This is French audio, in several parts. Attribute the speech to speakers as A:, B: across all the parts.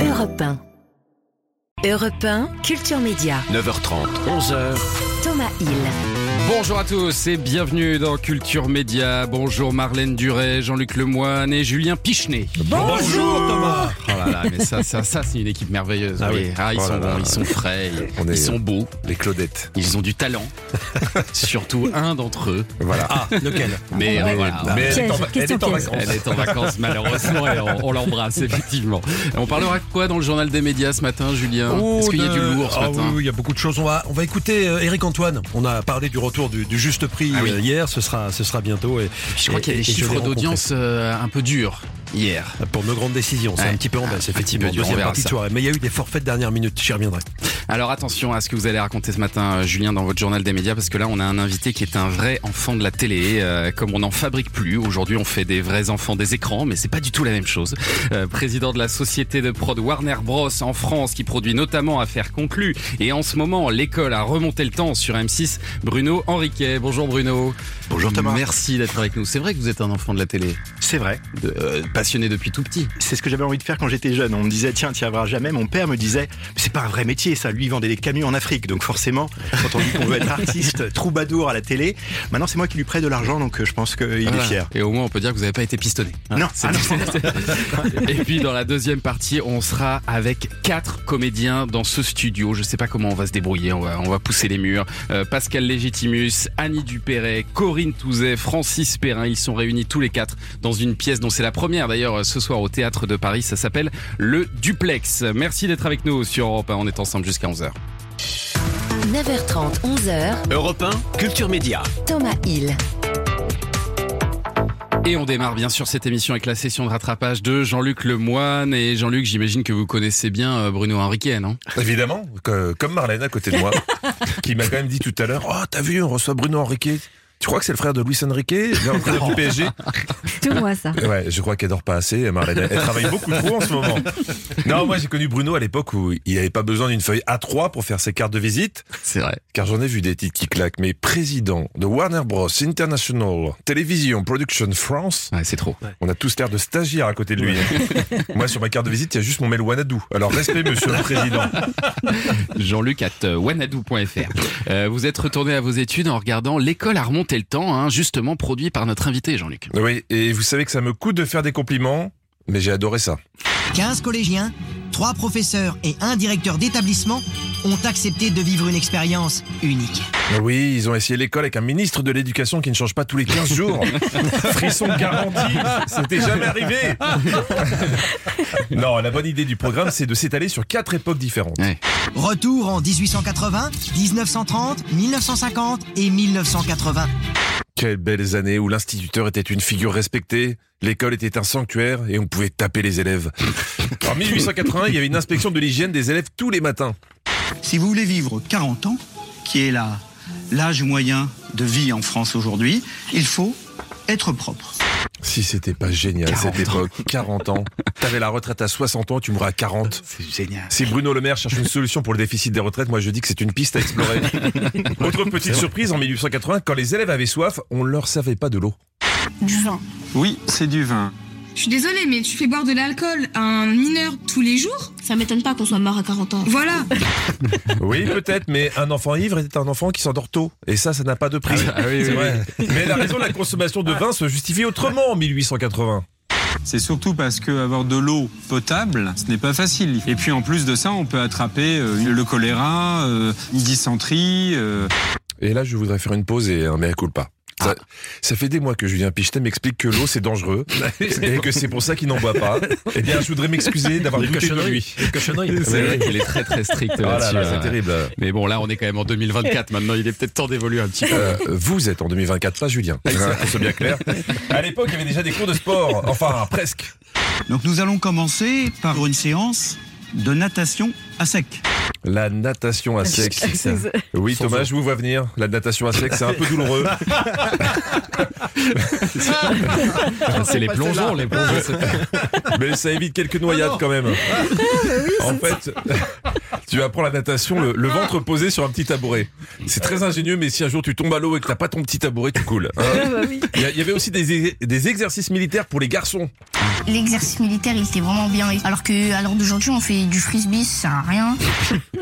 A: Europe 1. Europe 1, Culture Média.
B: 9h30, 11h.
A: Thomas Hill.
C: Bonjour à tous et bienvenue dans Culture Média. Bonjour Marlène Duret, Jean-Luc Lemoine et Julien Pichenet.
D: Bonjour Thomas
C: Oh là là, mais ça, ça, ça c'est une équipe merveilleuse.
D: Ah
C: oui.
D: oui.
C: Ah, ils
D: Oh
C: sont
D: là là.
C: bons, ils sont frais,
D: On
C: ils
D: est-
C: sont beaux,
D: Les Claudettes.
C: ils ont du talent. Surtout un d'entre eux.
D: Voilà.
E: Ah, lequel?
C: Mais euh, voilà.
D: Mais elle est en, elle est vacances.
C: Elle est en vacances malheureusement et on, on l'embrasse effectivement. On parlera de quoi dans le journal des médias ce matin, Julien?
E: Oh,
C: Est-ce qu'il y a
E: de-
C: du lourd ce
E: Ah
C: matin?
E: oui, il y a beaucoup de choses. On va, on va écouter euh, Eric Antoine. On a parlé du retour du, du juste prix
C: Ah oui.
E: euh, hier. Ce sera, ce sera bientôt. Et,
C: Je crois qu'il y a des chiffres d'audience euh, un peu durs hier.
E: Pour nos grandes décisions, c'est
C: Ouais.
E: un petit peu en
C: Un
E: baisse,
C: petit
E: effectivement.
C: peu dur, on
E: Deuxième partie de soirée. Mais il y a eu des forfaits de dernière minute, j'y reviendrai.
C: Alors attention à ce que vous allez raconter ce matin, euh, Julien, dans votre journal des médias, parce que là, on a un invité qui est un vrai enfant de la télé. euh, comme on n'en fabrique plus, aujourd'hui, on fait des vrais enfants des écrans, mais c'est pas du tout la même chose. Euh, président de la société de prod Warner Bros en France, qui produit notamment Affaires conclues, et en ce moment, l'école a remonté le temps sur M6. Bruno Henriquet. Bonjour Bruno.
F: Bonjour Thomas.
C: Merci d'être avec nous. C'est vrai que vous êtes un enfant de la télé,
F: C'est vrai.
C: de- euh, passionné depuis tout petit.
F: C'est ce que j'avais envie de faire quand j'étais jeune. On me disait, tiens, tu y arriveras jamais. Mon père me disait, c'est pas un vrai métier, ça. Lui, il vendait des camions en Afrique. Donc forcément, quand on dit qu'on veut être artiste, troubadour à la télé, maintenant c'est moi qui lui prête de l'argent, donc je pense qu'il est fier.
C: Et au moins, on peut dire que vous n'avez pas été pistonné.
F: Non,
C: C'est-
F: ah non.
C: Et puis dans la deuxième partie, on sera avec quatre comédiens dans ce studio. Je sais pas comment on va se débrouiller, on va, on va pousser les murs. Euh, Pascal Légitimus, Annie Dupéret, Corinne Touzet, Francis Perrin, ils sont réunis tous les quatre dans une pièce dont c'est la première d'ailleurs ce soir au Théâtre de Paris. Ça s'appelle Le Duplex. Merci d'être avec nous sur Europe 1. On est ensemble jusqu'à 11h.
A: 9h30, 11h.
B: Europe 1, Culture Média.
A: Thomas Hill.
C: Et on démarre bien sûr cette émission avec la session de rattrapage de Jean-Luc Lemoine. Et Jean-Luc, j'imagine que vous connaissez bien euh, Bruno Henriquet, non?
D: Évidemment, que- comme Marlène à côté de moi, qui m'a quand même dit tout à l'heure, oh t'as vu, on reçoit Bruno Henriquet. Tu crois que c'est le frère de Luis Enrique, l'entraîneur du PSG
G: Tout moi ça.
D: Ouais, je crois qu'elle dort pas assez, Marlène. Elle travaille beaucoup trop en ce moment. Non, moi j'ai connu Bruno à l'époque où il n'avait pas besoin d'une feuille A3 pour faire ses cartes de visite,
C: C'est vrai.
D: car j'en ai vu des titres qui claquent. Mais président de Warner Bros. International Television Production France,
C: Ouais, c'est trop.
D: on a tous l'air de stagiaire à côté de lui. hein. moi sur ma carte de visite, il y a juste mon mail Wanadoo. Alors respect, monsieur le président.
C: Jean-Luc at euh, wanadoo.fr. Euh, vous êtes retourné à vos études en regardant L'école a remonté le temps, hein, justement produit par notre invité Jean-Luc.
D: Oui, et vous savez que ça me coûte de faire des compliments, mais j'ai adoré ça.
H: 15 collégiens, 3 professeurs et un directeur d'établissement ont accepté de vivre une expérience unique.
D: Oui, ils ont essayé l'école avec un ministre de l'éducation qui ne change pas tous les 15 jours. Frisson garanti, c'était jamais arrivé. non, la bonne idée du programme, c'est de s'étaler sur quatre époques différentes.
C: Ouais.
H: Retour en 1880, 1930, 1950 et 1980.
D: Quelles belles années où l'instituteur était une figure respectée, l'école était un sanctuaire et on pouvait taper les élèves. En 1880, il y avait une inspection de l'hygiène des élèves tous les matins.
I: Si vous voulez vivre 40 ans, qui est l'âge moyen de vie en France aujourd'hui, il faut être propre.
D: Si c'était pas génial
C: 40
D: cette époque, 40 ans, t'avais la retraite à 60 ans, tu mourras à 40.
F: C'est génial.
D: Si Bruno Le Maire cherche une solution pour le déficit des retraites, moi je dis que c'est une piste à explorer. Autre petite surprise, en 1880, quand les élèves avaient soif, on leur servait pas de l'eau.
J: Du vin.
K: Oui, c'est du vin.
J: Je suis désolée, mais tu fais boire de l'alcool à un mineur tous les jours?
G: Ça m'étonne pas qu'on soit mort à 40 ans.
J: Voilà.
D: Oui, peut-être, mais un enfant ivre était un enfant qui s'endort tôt. Et ça, ça n'a pas de prix.
C: Ah oui,
D: C'est
C: oui,
D: vrai. Mais la raison de la consommation de vin se justifie autrement en 1880.
K: C'est surtout parce que avoir de l'eau potable, ce n'est pas facile. Et puis en plus de ça, on peut attraper euh, le choléra, euh, une dysenterie. euh,
D: Et là, je voudrais faire une pause et un mea culpa. Ça,
C: Ah.
D: ça fait des mois que Julien Pichetet m'explique que l'eau c'est dangereux et que c'est pour ça qu'il n'en boit pas. Eh bien, je voudrais m'excuser d'avoir douté de lui.
E: Cochonneries.
C: C'est vrai qu'il est très très strict
D: Oh là
C: là-dessus.
D: là,
C: hein.
D: c'est terrible.
C: Mais bon, là, on est quand même en 2024 maintenant. Il est peut-être temps d'évoluer un petit peu.
D: Euh, vous êtes en 2024, pas Julien. Hein, qu'on soit bien clair. À l'époque, il y avait déjà des cours de sport. Enfin, presque.
I: Donc nous allons commencer par une séance de natation à sec.
D: La natation à sec. Oui, Thomas, je vous vois venir. La natation à sec, c'est un peu douloureux.
C: c'est les plongeons, les plongeons. c'est-
D: Mais ça évite quelques noyades quand même. En fait, Tu apprends la natation, le, le ventre posé sur un petit tabouret. C'est très ingénieux, mais si un jour tu tombes à l'eau et que t'as pas ton petit tabouret, tu coules. hein. Il y, a- il y avait aussi des, des exercices militaires pour les garçons.
G: L'exercice militaire, il était vraiment bien. Alors que à l'heure d'aujourd'hui, on fait du frisbee, ça rien.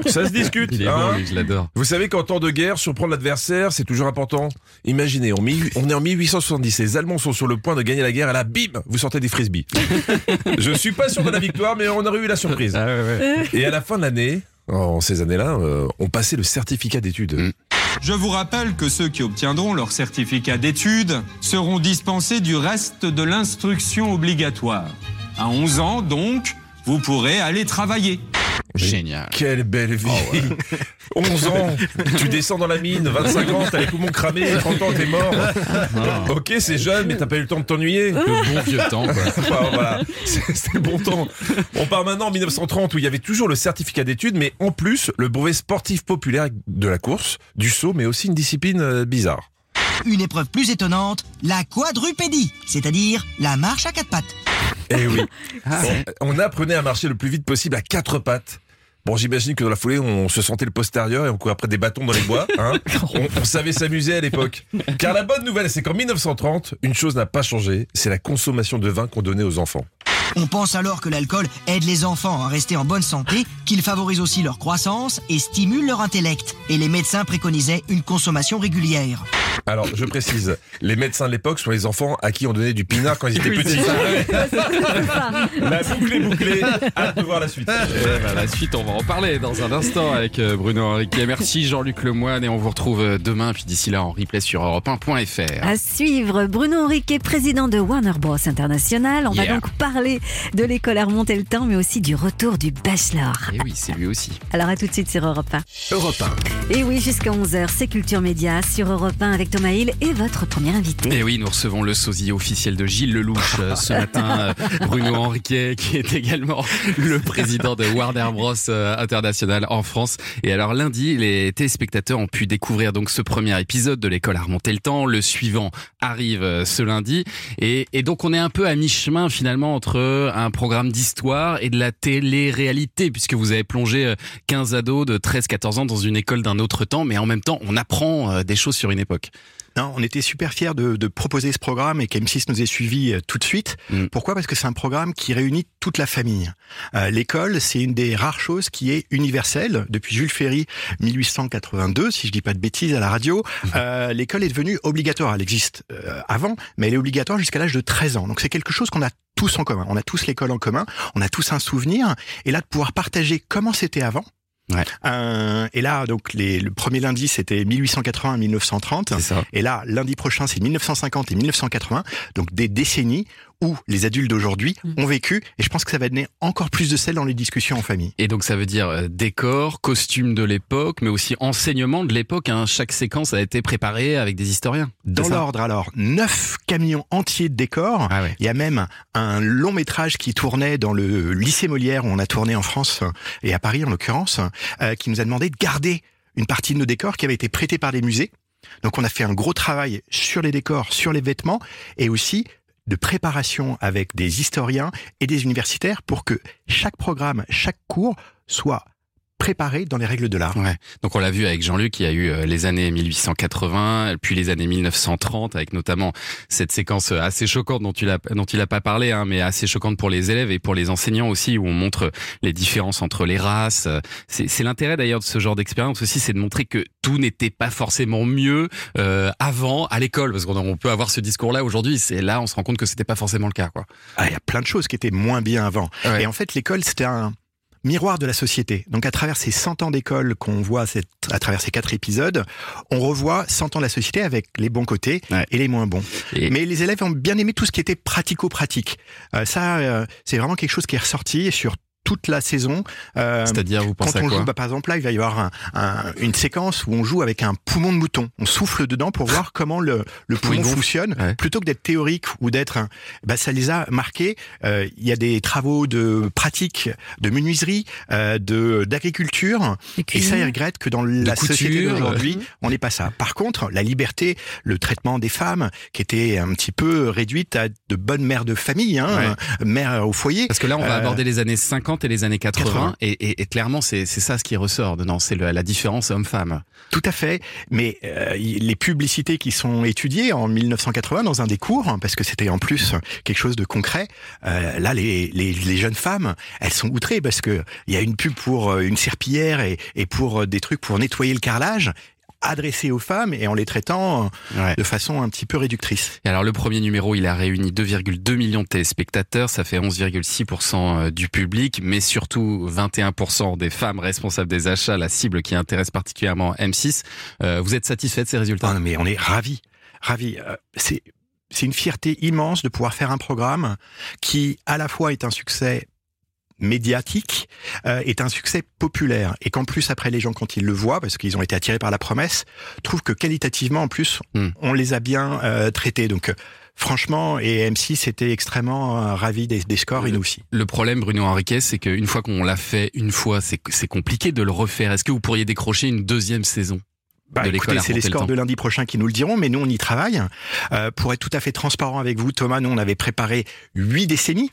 D: Ça se discute.
C: Il est
D: hein.
C: bon, lui, je l'adore.
D: Vous savez qu'en temps de guerre, surprendre l'adversaire, c'est toujours important. Imaginez, on, est en 1870, les Allemands sont sur le point de gagner la guerre, et là, bim, vous sortez des frisbees. Je suis pas sûr de la victoire, mais on aurait eu la surprise.
C: Ah ouais, ouais.
D: Et à la fin de l'année, en ces années-là, euh, on passait le certificat d'études.
C: Mm.
K: Je vous rappelle que ceux qui obtiendront leur certificat d'études seront dispensés du reste de l'instruction obligatoire. À 11 ans, donc, vous pourrez aller travailler.
C: Génial.
D: Quelle belle vie 11 ans, tu descends dans la mine, 25 ans, t'as les poumons cramés, 30 ans, t'es mort. Ok, c'est jeune, mais t'as pas eu le temps de t'ennuyer.
C: Le bon vieux temps, quoi.
D: Enfin, voilà, c'est c'est le bon temps. On part maintenant en 1930 où il y avait toujours le certificat d'études, mais en plus le brevet sportif populaire de la course, du saut, mais aussi une discipline euh, bizarre.
H: Une épreuve plus étonnante, la quadrupédie, c'est-à-dire la marche à quatre pattes.
D: Eh oui,
C: Ah,
D: on, on apprenait à marcher le plus vite possible à quatre pattes. Bon, j'imagine que dans la foulée, on se sentait le postérieur et on courait après des bâtons dans les bois. Hein on, on savait s'amuser à l'époque. Car la bonne nouvelle, c'est qu'en 1930, une chose n'a pas changé, c'est la consommation de vin qu'on donnait aux enfants.
H: On pense alors que l'alcool aide les enfants à rester en bonne santé, qu'il favorise aussi leur croissance et stimule leur intellect. Et les médecins préconisaient une consommation régulière.
D: Alors, je précise, les médecins de l'époque sont les enfants à qui on donnait du pinard quand ils étaient
C: Oui,
D: petits. La boucle est bouclée. Hâte de voir la suite.
C: Ben, la suite, on va en parler dans un instant avec euh, Bruno Henriquet. Merci Jean-Luc Lemoine et on vous retrouve euh, demain. Puis d'ici là, en replay sur europe1.fr.
L: À suivre, Bruno Henriquet, président de Warner Bros International. On va donc parler de l'école à remonter le temps, mais aussi du retour du bachelor.
C: Et oui, c'est lui aussi.
L: Alors à tout de suite sur Europe 1.
B: Europe 1.
L: Et oui, jusqu'à 11h, c'est Culture Média sur Europe 1 avec Thomas Hill et votre premier invité.
C: Et oui, nous recevons le sosie officiel de Gilles Lelouch euh, ce matin, euh, Bruno Henriquet, qui est également le président de Warner Bros euh, International en France. Et alors lundi, les téléspectateurs ont pu découvrir donc ce premier épisode de l'école à remonter le temps. Le suivant arrive ce lundi. Et, et donc on est un peu à mi-chemin finalement entre un programme d'histoire et de la télé-réalité, puisque vous avez plongé euh, 15 ados de 13-14 ans dans une école d'un autre temps, mais en même temps, on apprend euh, des choses sur une époque.
F: Non, on était super fiers de, de proposer ce programme et qu'M6 nous ait suivis euh, tout de suite.
C: Mm.
F: Pourquoi? Parce que c'est un programme qui réunit toute la famille. Euh, L'école, c'est une des rares choses qui est universelle. Depuis Jules Ferry, 1882, si je dis pas de bêtises à la radio, euh, l'école est devenue obligatoire. Elle existe euh, avant, mais elle est obligatoire jusqu'à l'âge de 13 ans. Donc c'est quelque chose qu'on a tous en commun. On a tous l'école en commun, on a tous un souvenir. Et là, de pouvoir partager comment c'était avant,
C: Ouais.
F: euh, et là, donc les, le premier lundi, c'était 1880-1930.
C: C'est ça.
F: Et là, lundi prochain, c'est 1950 et 1980. Donc des décennies où les adultes d'aujourd'hui
L: Mm.
F: ont vécu. Et je pense que ça va donner encore plus de sel dans les discussions en famille.
C: Et donc ça veut dire euh, décor, costume de l'époque, mais aussi enseignement de l'époque. hein. Chaque séquence a été préparée avec des historiens.
F: Dans l'ordre, alors, neuf camions entiers de décors.
C: Ah ouais.
F: Il y a même un long métrage qui tournait dans le lycée Molière, où on a tourné en France et à Paris en l'occurrence, euh, qui nous a demandé de garder une partie de nos décors qui avaient été prêtés par des musées. Donc on a fait un gros travail sur les décors, sur les vêtements et aussi de préparation avec des historiens et des universitaires pour que chaque programme, chaque cours soit préparé dans les règles de l'art.
C: Ouais. Donc on l'a vu avec Jean-Luc, il y a eu euh, les années 1880, puis les années 1930, avec notamment cette séquence euh, assez choquante dont tu l'as, dont il a pas parlé, hein, mais assez choquante pour les élèves et pour les enseignants aussi, où on montre les différences entre les races. C'est, l'intérêt d'ailleurs de ce genre d'expérience aussi, c'est de montrer que tout n'était pas forcément mieux euh, avant à l'école, parce qu'on on peut avoir ce discours-là aujourd'hui. C'est là, on se rend compte que c'était pas forcément le cas, quoi.
F: Ah, il y a plein de choses qui étaient moins bien avant.
C: Ouais.
F: Et en fait, l'école, c'était un miroir de la société. Donc à travers ces 100 ans d'école qu'on voit cette- à travers ces quatre épisodes, on revoit 100 ans de la société avec les bons côtés
C: Ouais.
F: et les moins bons.
C: Et-
F: Mais les élèves ont bien aimé tout ce qui était pratico-pratique. Euh, ça, euh, c'est vraiment quelque chose qui est ressorti sur toute la saison. Euh,
C: C'est-à-dire, vous
F: quand
C: à
F: on
C: quoi
F: joue, bah, par exemple, là, il va y avoir un- un- une séquence où on joue avec un poumon de mouton. On souffle dedans pour voir comment le, le poumon fonctionne.
C: Ouais.
F: Plutôt que d'être théorique ou d'être, un- bah, ça les a marqués. Euh, Il y a des travaux de pratique, de menuiserie, euh, de d'agriculture. Et ça, ils regrettent que dans la
C: couture,
F: société
C: euh.
F: d'aujourd'hui, on n'est pas ça. Par contre, la liberté, le traitement des femmes, qui était un petit peu réduite à de bonnes mères de famille, hein, mères au foyer.
C: Parce que là, on va
F: Euh,
C: aborder les années 50 60 et les années 80.
F: 80.
C: Et, et- et clairement, c'est c'est ça ce qui ressort dedans. C'est la différence homme-femme.
F: Tout à fait, mais euh, les publicités qui sont étudiées en 1980 dans un des cours, hein, parce que c'était en plus quelque chose de concret, euh, là les, les, les jeunes femmes, elles sont outrées parce que il y a une pub pour euh, une serpillière et, et pour euh, des trucs pour nettoyer le carrelage adressés aux femmes et en les traitant euh, de façon un petit peu réductrice.
C: Et alors le premier numéro, il a réuni 2,2 millions de téléspectateurs, ça fait 11,6% du public, mais surtout 21% des femmes responsables des achats, la cible qui intéresse particulièrement M6. Euh, vous êtes satisfait de ces résultats?
F: Ah non, mais on est. Euh, c'est c'est une fierté immense de pouvoir faire un programme qui à la fois est un succès médiatique euh, est un succès populaire et qu'en plus après les gens quand ils le voient parce qu'ils ont été attirés par la promesse trouvent que qualitativement en plus
C: Hmm.
F: on les a bien euh, traités donc euh, franchement et M6 était extrêmement euh, ravi des, des scores et nous aussi
C: Le problème, Bruno Henriquet, c'est qu'une fois qu'on l'a fait une fois, c'est c'est compliqué de le refaire. Est-ce que vous pourriez décrocher une deuxième saison
F: Bah, c'est les
C: le
F: scores
C: temps
F: de lundi prochain qui nous le diront, mais nous on y travaille. Euh, pour être tout à fait transparent avec vous, Thomas, nous on avait préparé huit décennies.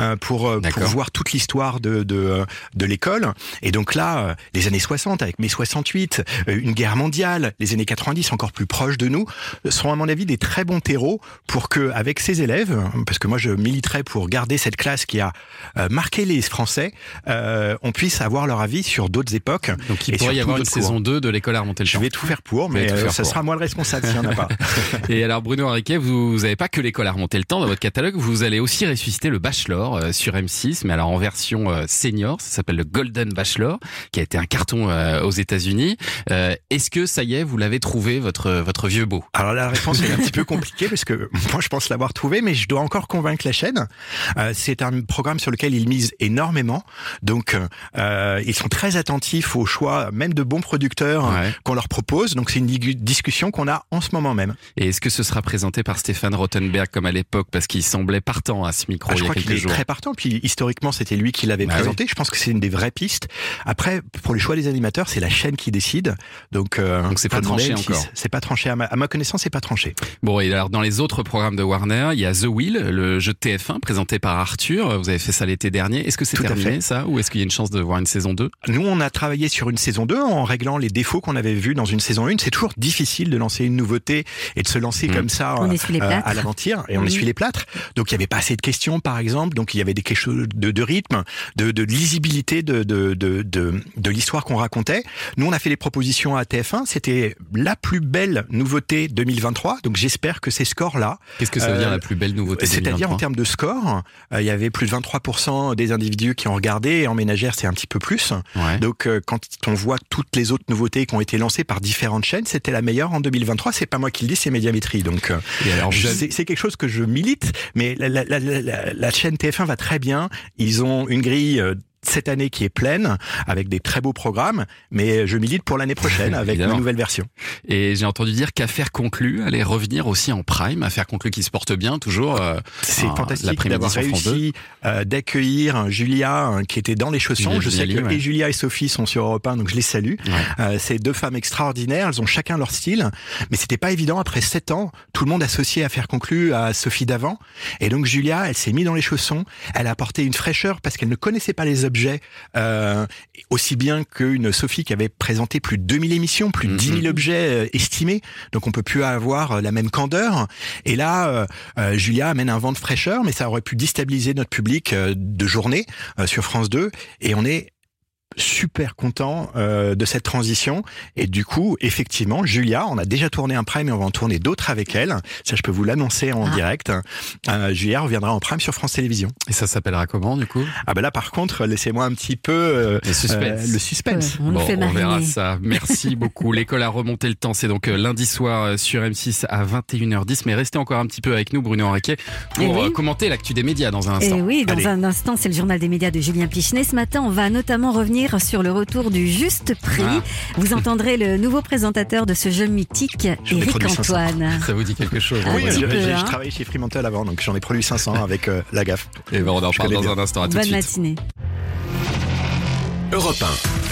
F: Euh, pour, euh, pour voir toute l'histoire de, de, euh, de l'école. Et donc là, les années 60 avec mai 68, euh, une guerre mondiale, les années 90 encore plus proches de nous, seront à mon avis des très bons terreaux pour que, avec ces élèves, parce que moi je militerai pour garder cette classe qui a marqué les Français, euh, on puisse avoir leur avis sur d'autres époques.
C: Donc il
F: et
C: pourrait y avoir une
F: cours.
C: saison 2 de l'école à remonter le
F: Je
C: temps.
F: vais tout faire pour, mais euh,
C: faire
F: ça
C: pour.
F: sera moi le responsable s'il n'y en a pas.
C: Et alors Bruno Henriquet, vous n'avez pas que l'école à remonter le temps dans votre catalogue, vous allez aussi ressusciter le Bachelor euh, sur M6, mais alors en version euh, senior, ça s'appelle le Golden Bachelor, qui a été un carton euh, aux États-Unis. Euh, Est-ce que ça y est, vous l'avez trouvé votre votre vieux beau?
F: Alors la réponse est un petit peu compliquée parce que moi je pense l'avoir trouvé, mais je dois encore convaincre la chaîne. Euh, c'est un programme sur lequel ils misent énormément, donc euh, ils sont très attentifs au choix, même de bons producteurs
C: Ouais.
F: qu'on leur propose. Donc c'est une discussion qu'on a en ce moment même.
C: Et est-ce que ce sera présenté par Stéphane Rothenberg comme à l'époque, parce qu'il semblait partant à ce micro
F: Ah,
C: il y a quelques jours?
F: Très partant. Puis historiquement, c'était lui qui l'avait
C: Bah
F: présenté. Je pense que c'est une des vraies pistes. Après, pour les choix des animateurs, c'est la chaîne qui décide. Donc, euh,
C: Donc c'est pas tranché
F: à M6.
C: encore.
F: C'est pas tranché. À ma, à ma connaissance, c'est pas tranché.
C: Bon, et alors dans les autres programmes de Warner, il y a The Wheel, le jeu de TF1 présenté par Arthur. Vous avez fait ça l'été dernier. Est-ce que c'est
F: Tout à
C: terminé
F: fait.
C: ça, ou est-ce qu'il y a une chance de voir une saison 2
F: Nous, on a travaillé sur une saison 2 en réglant les défauts qu'on avait vus dans une saison 1. C'est toujours difficile de lancer une nouveauté et de se lancer
C: Mm.
F: comme ça
L: On
F: euh,
L: essuie les
F: euh,
L: plâtres.
F: à l'aventure et on
L: Mm.
F: essuie les plâtres. Donc, il y avait pas assez de questions, par exemple. Donc, il y avait des quelque chose de, de rythme, de, de lisibilité de, de, de, de, de l'histoire qu'on racontait. Nous, on a fait les propositions à TF1. C'était la plus belle nouveauté 2023. Donc, j'espère que ces scores-là,
C: Qu'est-ce que ça veut dire
F: Euh,
C: la plus belle nouveauté
F: c'est-à-dire
C: 2023?
F: en termes de score, euh, il y avait plus de 23% des individus qui ont regardé, et en ménagère c'est un petit peu plus.
C: Ouais.
F: Donc euh, quand on voit toutes les autres nouveautés qui ont été lancées par différentes chaînes, c'était la meilleure en 2023. C'est pas moi qui le dis, c'est Médiamétrie. Donc euh, c'est quelque chose que je milite, mais la- la- la- la chaîne TF1 va très bien. Ils ont une grille. Cette année qui est pleine avec des très beaux programmes, mais je milite pour l'année prochaine avec une nouvelle version.
C: Et j'ai entendu dire qu'Affaire conclue allait revenir aussi en prime. Affaire conclue qui se porte bien, toujours. euh,
F: C'est fantastique d'avoir réussi euh, d'accueillir Julia euh, qui était dans les chaussons.
C: Julia
F: je sais que
C: ouais.
F: et Julia et Sophie sont sur Europe 1, donc je les salue.
C: Ouais.
F: Euh, c'est deux femmes extraordinaires. Elles ont chacun leur style, mais c'était pas évident après sept ans. Tout le monde associé à faire conclu à Sophie d'avant, et donc Julia, elle s'est mise dans les chaussons. Elle a apporté une fraîcheur parce qu'elle ne connaissait pas les objets euh, aussi bien qu'une Sophie qui avait présenté plus de 2000 émissions, plus de 10 000
C: Mhm.
F: objets euh, estimés. Donc on peut plus avoir euh, la même candeur. Et là, euh, Julia amène un vent de fraîcheur, mais ça aurait pu déstabiliser notre public de journée euh, sur France 2. Et on est super content euh, de cette transition et du coup effectivement Julia on a déjà tourné un prime et on va en tourner d'autres avec elle ça je peux vous l'annoncer en
L: Ah.
F: direct euh, Julia reviendra en prime sur France Télévisions
C: Et ça s'appellera comment, du coup?
F: Ah ben là par contre laissez-moi un petit peu euh,
C: Le suspense.
F: euh, le suspense
L: On nous
C: Bon,
L: fait
C: on verra ça. Merci beaucoup. L'école a remonté le temps. C'est donc euh, lundi soir euh, sur M6 à 21h10. Mais restez encore un petit peu avec nous, Bruno Henriquet, pour
L: Eh oui.
C: euh, commenter l'actu des médias dans un
L: Et
C: instant.
L: oui, dans
F: Allez.
L: un instant, c'est le journal des médias de Julien Pichenet. Ce matin, on va notamment revenir sur le retour du juste prix.
C: Ah.
L: Vous entendrez le nouveau présentateur de ce jeu mythique,
F: J'en
L: Eric
F: produit 500.
L: Antoine.
C: Ça vous dit quelque chose
F: oui
L: petit
F: j'ai
C: Bruno
L: peu,
F: j'ai-
L: hein.
F: j'ai travaillé chez Fremantle avant donc j'en ai produit 500 avec euh, la gaffe
C: Et ben, on en parle dans
F: bien.
C: un instant. À tout de
L: Bonne
C: suite.
L: matinée.
B: Europe 1.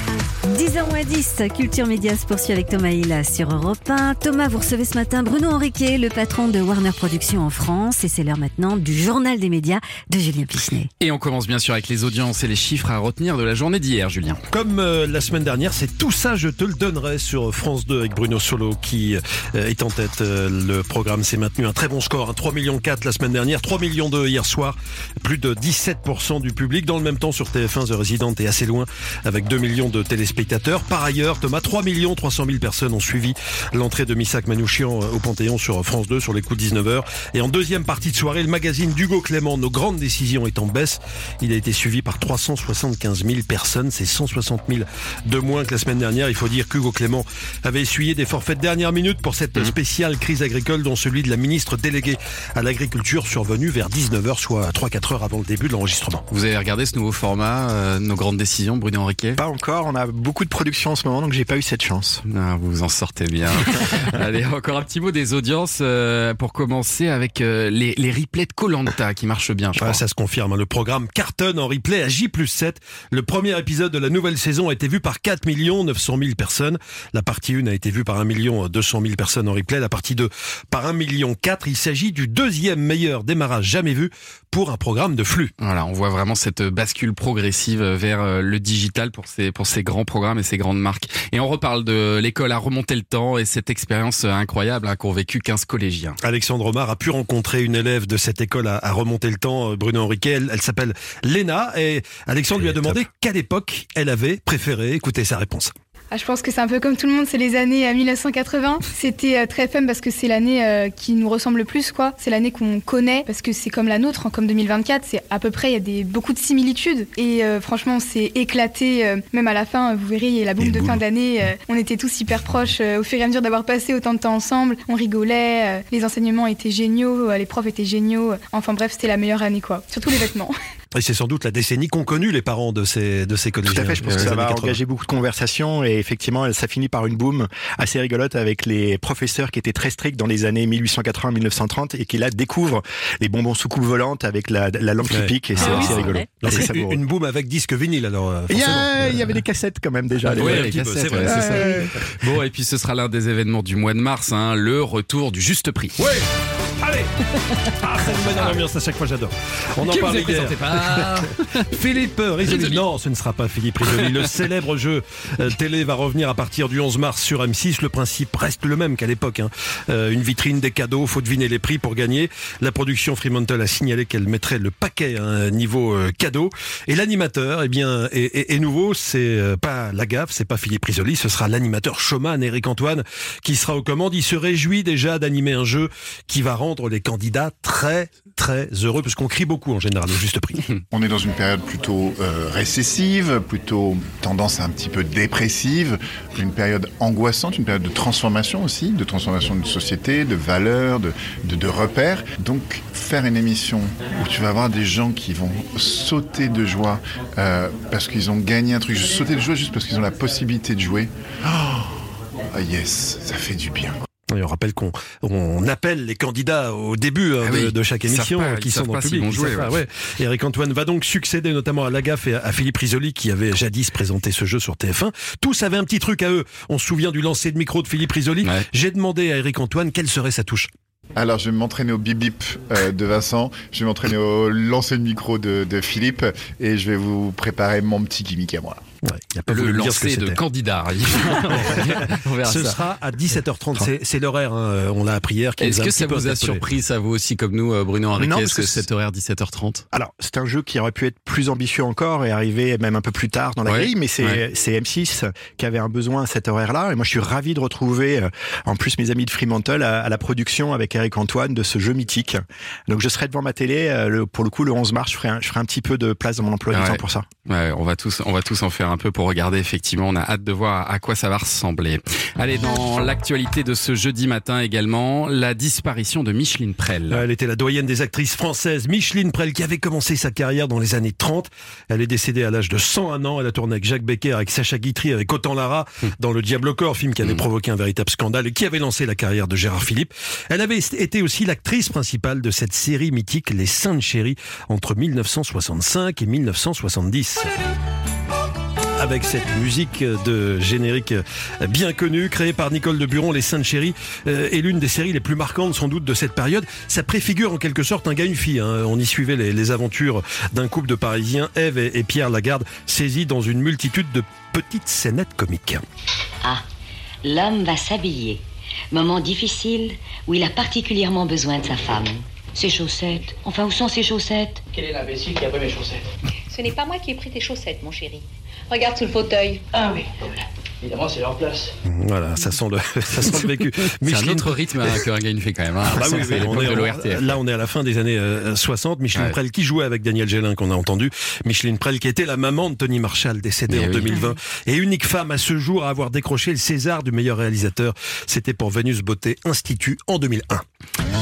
L: 10h moins 10, Culture Média se poursuit avec Thomas Hilla sur Europe 1. Thomas, vous recevez ce matin Bruno Henriquet, le patron de Warner Productions en France. Et c'est l'heure maintenant du journal des médias de Julien Pichenet.
C: Et on commence bien sûr avec les audiences et les chiffres à retenir de la journée d'hier, Julien.
E: Comme euh, la semaine dernière, c'est tout ça, je te le donnerai sur France 2 avec Bruno Solo qui euh, est en tête. Euh, le programme s'est maintenu un très bon score, un 3 millions 4 la semaine dernière, 3 millions 2 hier soir, plus de 17% du public. Dans le même temps sur TF1, The Resident est assez loin avec 2 millions de téléspectateurs spectateurs. Par ailleurs, Thomas, 3 300 000 personnes ont suivi l'entrée de Missak Manouchian au Panthéon sur France 2 sur les coups de 19h. Et en deuxième partie de soirée, le magazine d'Hugo Clément, Nos grandes décisions est en baisse. Il a été suivi par 375 000 personnes. C'est 160 000 de moins que la semaine dernière. Il faut dire qu'Hugo Clément avait essuyé des forfaits de dernière minute pour cette mmh. spéciale crise agricole dont celui de la ministre déléguée à l'agriculture survenu vers 19h, soit 3-4 heures avant le début de l'enregistrement.
C: Vous avez regardé ce nouveau format, euh, Nos grandes décisions, Bruno Henriquet
F: Pas encore. On a beaucoup de production en ce moment, donc j'ai pas eu cette chance.
C: Ah, vous vous en sortez bien. Allez, encore un petit mot des audiences euh, pour commencer avec euh, les, les replays de Colanta qui marchent bien. Je crois.
E: ça se confirme. Hein. Le programme cartonne en replay à J 7. Le premier épisode de la nouvelle saison a été vu par 4 900 000 personnes. La partie 1 a été vue par 1 200 000 personnes en replay. La partie 2 par 1 million 4. Il s'agit du deuxième meilleur démarrage jamais vu pour un programme de flux.
C: Voilà, on voit vraiment cette bascule progressive vers euh, le digital pour ces, pour ces grands programmes et ces grandes marques. Et on reparle de l'école à remonter le temps et cette expérience incroyable hein, qu'ont vécu 15 collégiens.
E: Alexandre Omar a pu rencontrer une élève de cette école à, remonter le temps, euh, Bruno Henriquet. Elle, s'appelle Léna et Alexandre lui a demandé quelle époque elle avait préféré. Écoutez sa réponse.
J: Ah, je pense que c'est un peu comme tout le monde, c'est les années 1980. Euh, C'était euh, très fun parce que c'est l'année euh, qui nous ressemble le plus, quoi. C'est l'année qu'on connaît parce que c'est comme la nôtre, hein, comme 2024. C'est à peu près, il y a des, beaucoup de similitudes. Et franchement, c'est éclaté. même à la fin, vous verrez, il y a la boum de fin d'année. on était tous hyper proches au fur et à mesure d'avoir passé autant de temps ensemble. On rigolait. les enseignements étaient géniaux. les profs étaient géniaux. Enfin bref, c'était la meilleure année, quoi. Surtout les vêtements.
E: Et c'est sans doute la décennie qu'ont connu les parents de ces, de ces collégiens.
F: Tout à fait, je pense que ça va engager beaucoup de conversations et effectivement, ça finit par une boum assez rigolote avec les professeurs qui étaient très stricts dans les années 1880-1930 et qui là découvrent les bonbons sous coupe volante avec la, la lampe qui pique et c'est ah assez rigolo.
E: une, une boum avec disque vinyle alors. Euh,
F: il y, avait des cassettes quand même déjà.
C: Oui, les cassettes, c'est ça. Bon, et puis ce sera l'un des événements du mois de mars, hein, le retour du juste prix.
E: Ouais Allez Ah, ça nous met dans l'ambiance à chaque fois, j'adore. On en parle hier. Philippe Risoli. Non, ce ne sera pas Philippe Risoli. Le célèbre jeu euh, télé va revenir à partir du 11 mars sur M6. Le principe reste le même qu'à l'époque. Hein. Euh, une vitrine, des cadeaux, faut deviner les prix pour gagner. La production Fremantle a signalé qu'elle mettrait le paquet à un niveau euh, cadeau. Et l'animateur, eh bien, est, nouveau. C'est pas la gaffe, c'est pas Philippe Risoli. Ce sera l'animateur showman Eric Antoine qui sera aux commandes. Il se réjouit déjà d'animer un jeu qui va rendre les candidats très très heureux parce qu'on crie beaucoup en général au juste prix.
M: On est dans une période plutôt euh, récessive, plutôt tendance un petit peu dépressive, une période angoissante, une période de transformation aussi, de transformation de société, de valeurs, de, de, repères. Donc faire une émission où tu vas avoir des gens qui vont sauter de joie euh, parce qu'ils ont gagné un truc, sauter de joie juste parce qu'ils ont la possibilité de jouer. Oh, yes, ça fait du bien.
E: Et on rappelle qu'on on appelle les candidats au début hein, ah de, chaque émission qui sont dans le public.
C: Jouer, ouais.
E: Eric Antoine va donc succéder notamment à Lagaffe et à Philippe Risoli qui avait jadis présenté ce jeu sur TF1. Tous avaient un petit truc à eux. On se souvient du lancer de micro de Philippe Risoli. J'ai demandé à Eric Antoine quelle serait sa touche.
M: Alors, je vais m'entraîner au bip bip euh, de Vincent, je vais m'entraîner au lancer de micro de, de Philippe et je vais vous préparer mon petit gimmick à moi.
C: Ouais, y a pas le lancer de candidat.
E: Ce sera à 17h30. C'est l'horaire, hein, on l'a appris hier.
C: Est-ce que ça vous a surpris, ça vous aussi, comme nous, euh, Bruno Henriquet, est-ce que cet horaire 17h30
F: Alors, c'est un jeu qui aurait pu être plus ambitieux encore et arriver même un peu plus tard dans la grille, mais c'est M6 qui avait un besoin à cet horaire-là. Et moi, je suis ravi de retrouver, euh, en plus, mes amis de Fremantle à, la production avec Eric Antoine de ce jeu mythique. Donc, je serai devant ma télé. Euh, pour le coup, le 11 mars, je ferai un, je ferai un petit peu de place dans mon emploi du temps pour ça.
C: Ouais, on va tous, on va tous en faire un peu pour regarder. Effectivement, on a hâte de voir à quoi ça va ressembler. Allez, dans l'actualité de ce jeudi matin également, la disparition de Micheline Prel.
E: Elle était la doyenne des actrices françaises. Micheline Prel, qui avait commencé sa carrière dans les années 30. Elle est décédée à l'âge de 101 ans. Elle a tourné avec Jacques Becker, avec Sacha Guitry, avec Autant Lara, dans Le Diable au corps, film qui avait hum. provoqué un véritable scandale et qui avait lancé la carrière de Gérard Philippe. Elle avait été aussi l'actrice principale de cette série mythique Les Saintes Chéries entre 1965 et 1970. Avec cette musique de générique bien connue, créée par Nicole de Buron, Les Saintes Chéries, euh, est l'une des séries les plus marquantes sans doute de cette période. Ça préfigure en quelque sorte un gars, une fille. hein. On y suivait les, les aventures d'un couple de Parisiens, Ève et, et Pierre Lagarde, saisis dans une multitude de petites scénettes comiques.
N: Ah, l'homme va s'habiller. Moment difficile où il a particulièrement besoin de sa femme. Ses chaussettes. Enfin, où sont ses chaussettes?
O: Quel est l'imbécile qui a pris mes chaussettes?
P: Ce n'est pas moi qui ai pris tes chaussettes, mon chéri. Regarde sous le fauteuil.
O: Ah oui, voilà. Évidemment, c'est leur place.
E: Voilà, ça sent le, ça sent le vécu.
C: C'est un
E: Micheline-
C: autre rythme hein, que Ringaine fait quand même. hein.
E: Ah bah
C: Ça,
E: oui, oui, on est
C: de
E: là on est à la fin des années euh, 60. Micheline
C: Ouais.
E: Prel qui jouait avec Daniel Gélin qu'on a entendu. Micheline Prel qui était la maman de Tony Marshall décédé
C: Mais
E: en
C: oui.
E: 2020 et unique femme à ce jour à avoir décroché le César du meilleur réalisateur. C'était pour Vénus Beauté Institut en 2001.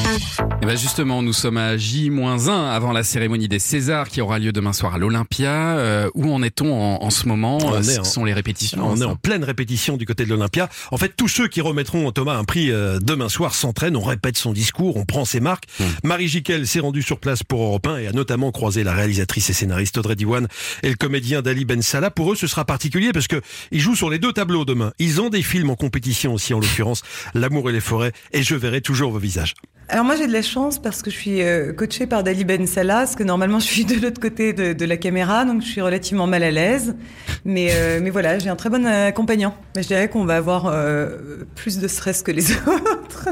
C: Et ben justement, nous sommes à J-1 avant la cérémonie des Césars qui aura lieu demain soir à l'Olympia. Euh, où en est-on en, en ce moment?
E: On
C: Euh,
E: est
C: Ce
E: en-
C: sont les répétitions.
E: On est en pleine répétition du côté de l'Olympia. En fait, tous ceux qui remettront Thomas un prix euh, demain soir s'entraînent, on répète son discours, on prend ses marques.
C: Hmm.
E: Marie Jiquel s'est rendue sur place pour Europe 1 et a notamment croisé la réalisatrice et scénariste Audrey Diwan et le comédien Dali Ben Salah. Pour eux, ce sera particulier parce que ils jouent sur les deux tableaux demain. Ils ont des films en compétition aussi, en l'occurrence L'amour et les forêts et je verrai toujours vos visages.
Q: Alors moi j'ai de la chance parce que je suis euh, coachée par Dali Ben Salah, parce que normalement je suis de l'autre côté de, la caméra, donc je suis relativement mal à l'aise. Mais, euh, mais voilà, j'ai un très bon accompagnant. Mais je dirais qu'on va avoir euh, plus de stress que les autres,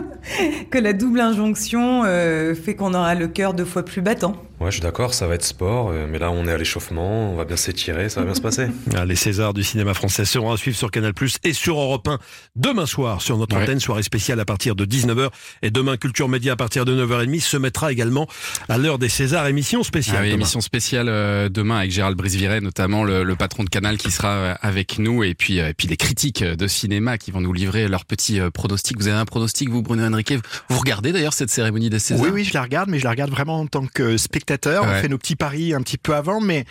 Q: que la double injonction fait qu'on aura le cœur deux fois plus battant.
R: Ouais, je suis d'accord, ça va être sport, euh, mais là on est à l'échauffement, on va bien s'étirer, ça va bien se passer.
E: Ah, Les Césars du cinéma français seront à suivre sur Canal Plus et sur Europe 1 demain soir sur notre
C: Ouais.
E: antenne, soirée spéciale à partir de 19h et demain Culture Média à partir de 9h30 se mettra également à l'heure des Césars, émission spéciale.
C: Ah oui, émission spéciale euh, demain avec Gérald Briseviret, notamment le, le patron de Canal qui sera euh, avec nous et puis euh, et puis les critiques de cinéma qui vont nous livrer leurs petits euh, pronostics. Vous avez un pronostic vous Bruno Henriquet? Vous regardez d'ailleurs cette cérémonie des Césars?
F: Oui, oui, je la regarde, mais je la regarde vraiment en tant que spectateur.
C: Ouais.
F: On fait nos petits paris un petit peu avant, mais,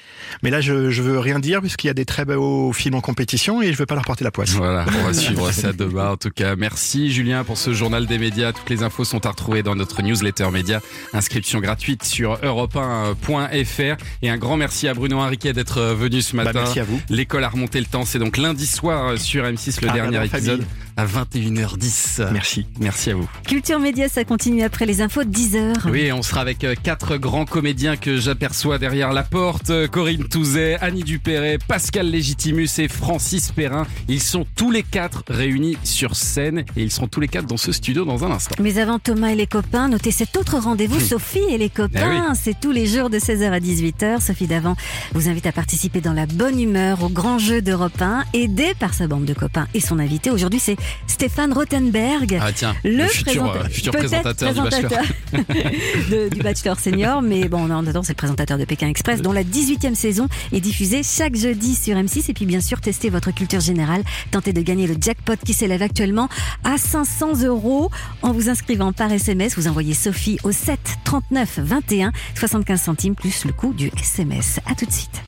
F: mais là, je, je veux rien dire puisqu'il y a des très beaux films en compétition et je veux pas leur porter la poisse.
C: Voilà, on va suivre ça demain en tout cas. Merci Julien pour ce journal des médias. Toutes les infos sont à retrouver dans notre newsletter média. Inscription gratuite sur europe1.fr. Et un grand merci à Bruno Henriquet d'être venu ce matin.
F: Bah, merci à vous.
C: L'école a remonté le temps. C'est donc lundi soir sur M6 le
F: Ah,
C: dernier épisode
F: famille.
C: À 21h10.
F: Merci.
C: Merci à vous.
L: Culture Média, ça continue après les infos de 10h.
C: Oui, on sera avec euh, quatre grands comédiens que j'aperçois derrière la porte. Euh, Corinne Touzet, Annie Dupéret, Pascal Légitimus et Francis Perrin. Ils sont tous les quatre réunis sur scène et ils seront tous les quatre dans ce studio dans un instant.
L: Mais avant Thomas et les copains, notez cet autre rendez-vous, Sophie et les copains.
C: Eh
L: C'est tous les jours de 16h à 18h. Sophie Davant vous invite à participer dans la bonne humeur au grand jeu d'Europe 1, aidé par sa bande de copains et son invité. Aujourd'hui, c'est Stéphane Rothenberg.
C: Ah tiens,
L: le,
C: le futur,
L: présenta-
C: euh, futur
L: peut-être
C: présentateur du Bachelor.
L: de- du Bachelor Senior, mais bon, en attendant, c'est le présentateur de Pékin Express, dont la 18e saison est diffusée chaque jeudi sur M6. Et puis, bien sûr, testez votre culture générale. Tentez de gagner le jackpot qui s'élève actuellement à 500 euros en vous inscrivant par SMS. Vous envoyez Sophie au 7 39 21, 75 centimes plus le coût du SMS. À tout de suite.